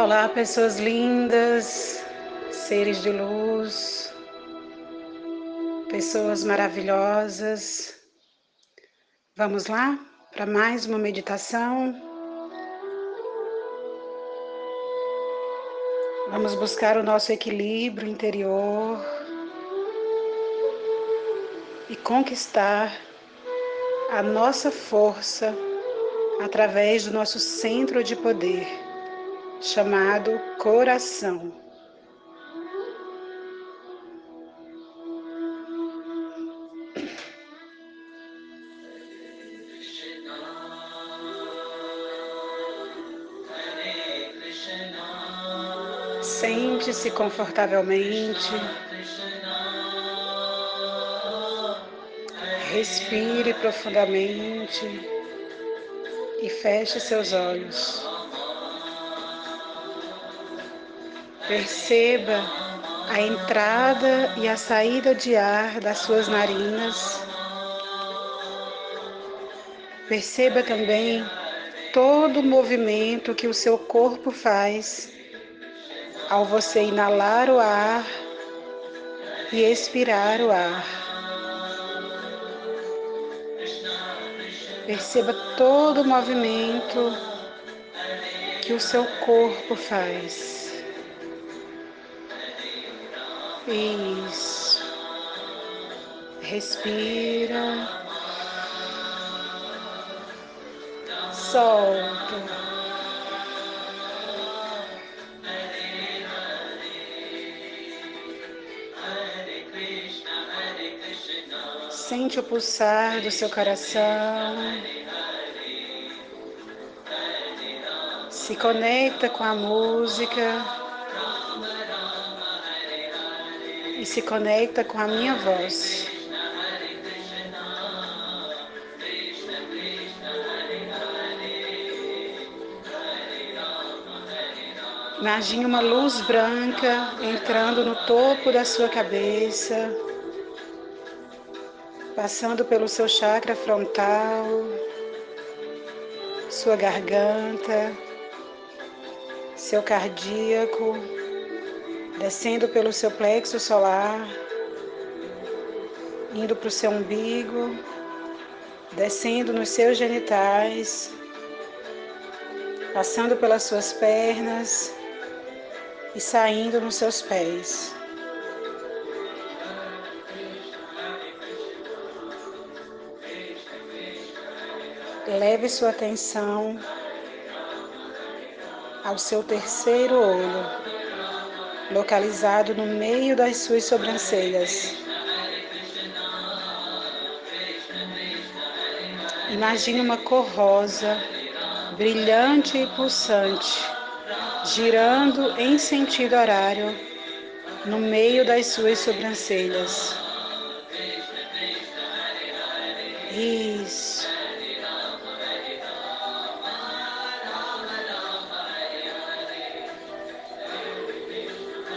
Olá, pessoas lindas, seres de luz, pessoas maravilhosas. Vamos lá para mais uma meditação. Vamos buscar o nosso equilíbrio interior e conquistar a nossa força através do nosso centro de poder chamado coração. Sente-se confortavelmente. Respire profundamente e feche seus olhos. Perceba a entrada e a saída de ar das suas narinas. Perceba também todo o movimento que o seu corpo faz ao você inalar o ar e expirar o ar. Perceba todo o movimento que o seu corpo faz. Isso. Respira. Solta. Sente o pulsar do seu coração. Se conecta com a música. E se conecta com a minha voz. Imagine uma luz branca entrando no topo da sua cabeça, passando pelo seu chakra frontal, sua garganta, seu cardíaco descendo pelo seu plexo solar, indo para o seu umbigo, descendo nos seus genitais, passando pelas suas pernas e saindo nos seus pés. Leve sua atenção ao seu terceiro olho localizado no meio das suas sobrancelhas. Imagine uma cor rosa, brilhante e pulsante, girando em sentido horário no meio das suas sobrancelhas. Isso.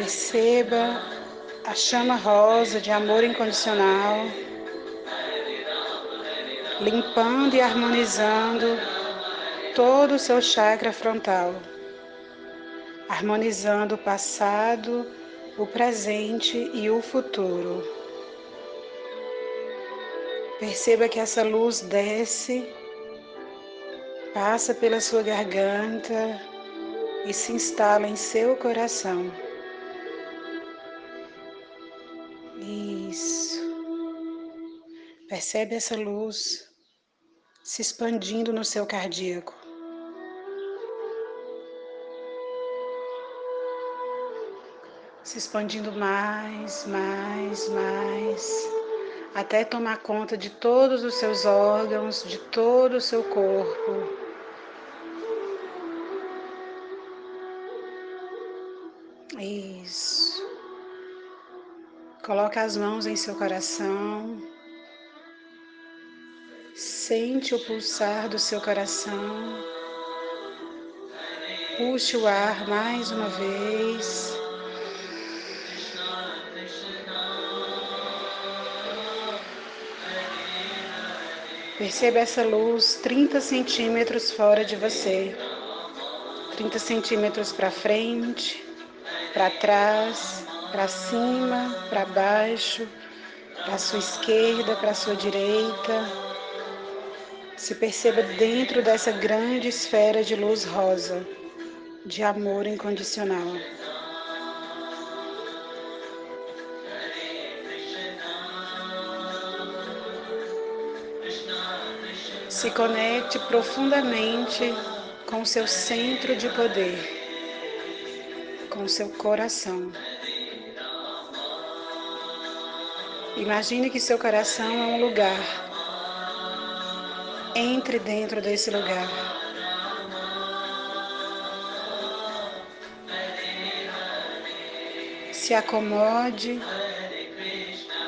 Perceba a chama rosa de amor incondicional, limpando e harmonizando todo o seu chakra frontal, harmonizando o passado, o presente e o futuro. Perceba que essa luz desce, passa pela sua garganta e se instala em seu coração. Percebe essa luz se expandindo no seu cardíaco. Se expandindo mais, mais, mais, até tomar conta de todos os seus órgãos, de todo o seu corpo. Isso. Coloque as mãos em seu coração. Sente o pulsar do seu coração. Puxe o ar mais uma vez. Perceba essa luz 30 centímetros fora de você, 30 centímetros para frente, para trás, para cima, para baixo, para sua esquerda, para sua direita. Se perceba dentro dessa grande esfera de luz rosa, de amor incondicional. Se conecte profundamente com seu centro de poder, com seu coração. Imagine que seu coração é um lugar. Entre dentro desse lugar. Se acomode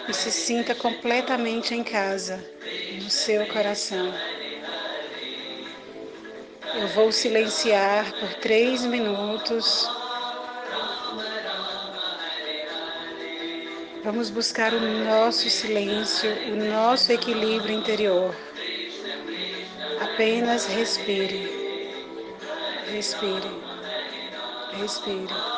e se sinta completamente em casa, no seu coração. Eu vou silenciar por três minutos. Vamos buscar o nosso silêncio, o nosso equilíbrio interior. Apenas respire, respire, respire.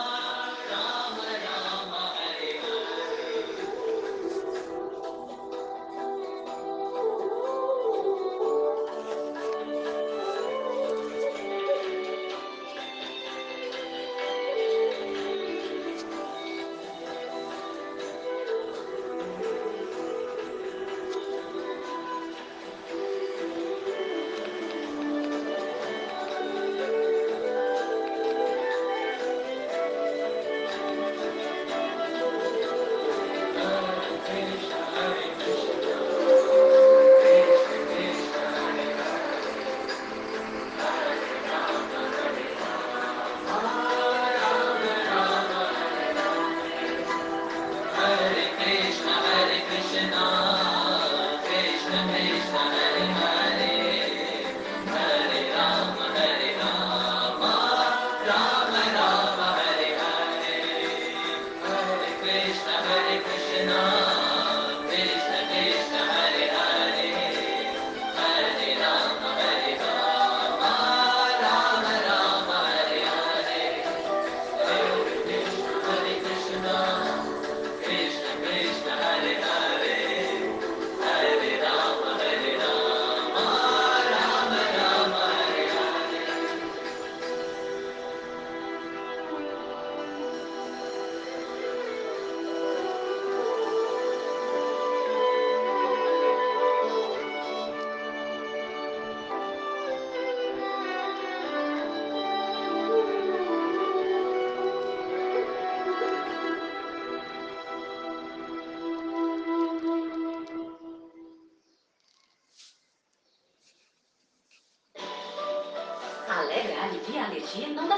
Alergia não dá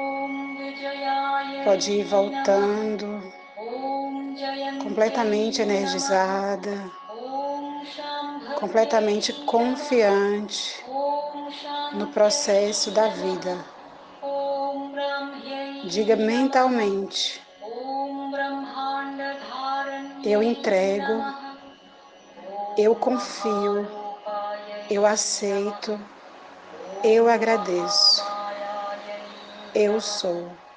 pode ir voltando, completamente energizada, completamente confiante no processo da vida. Diga mentalmente. Eu entrego, eu confio, eu aceito, eu agradeço. Eu sou.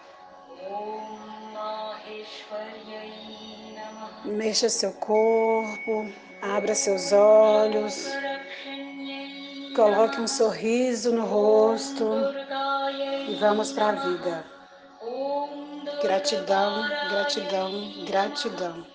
Mexa seu corpo, abra seus olhos, coloque um sorriso no rosto e vamos para a vida. Gratidão, gratidão, gratidão.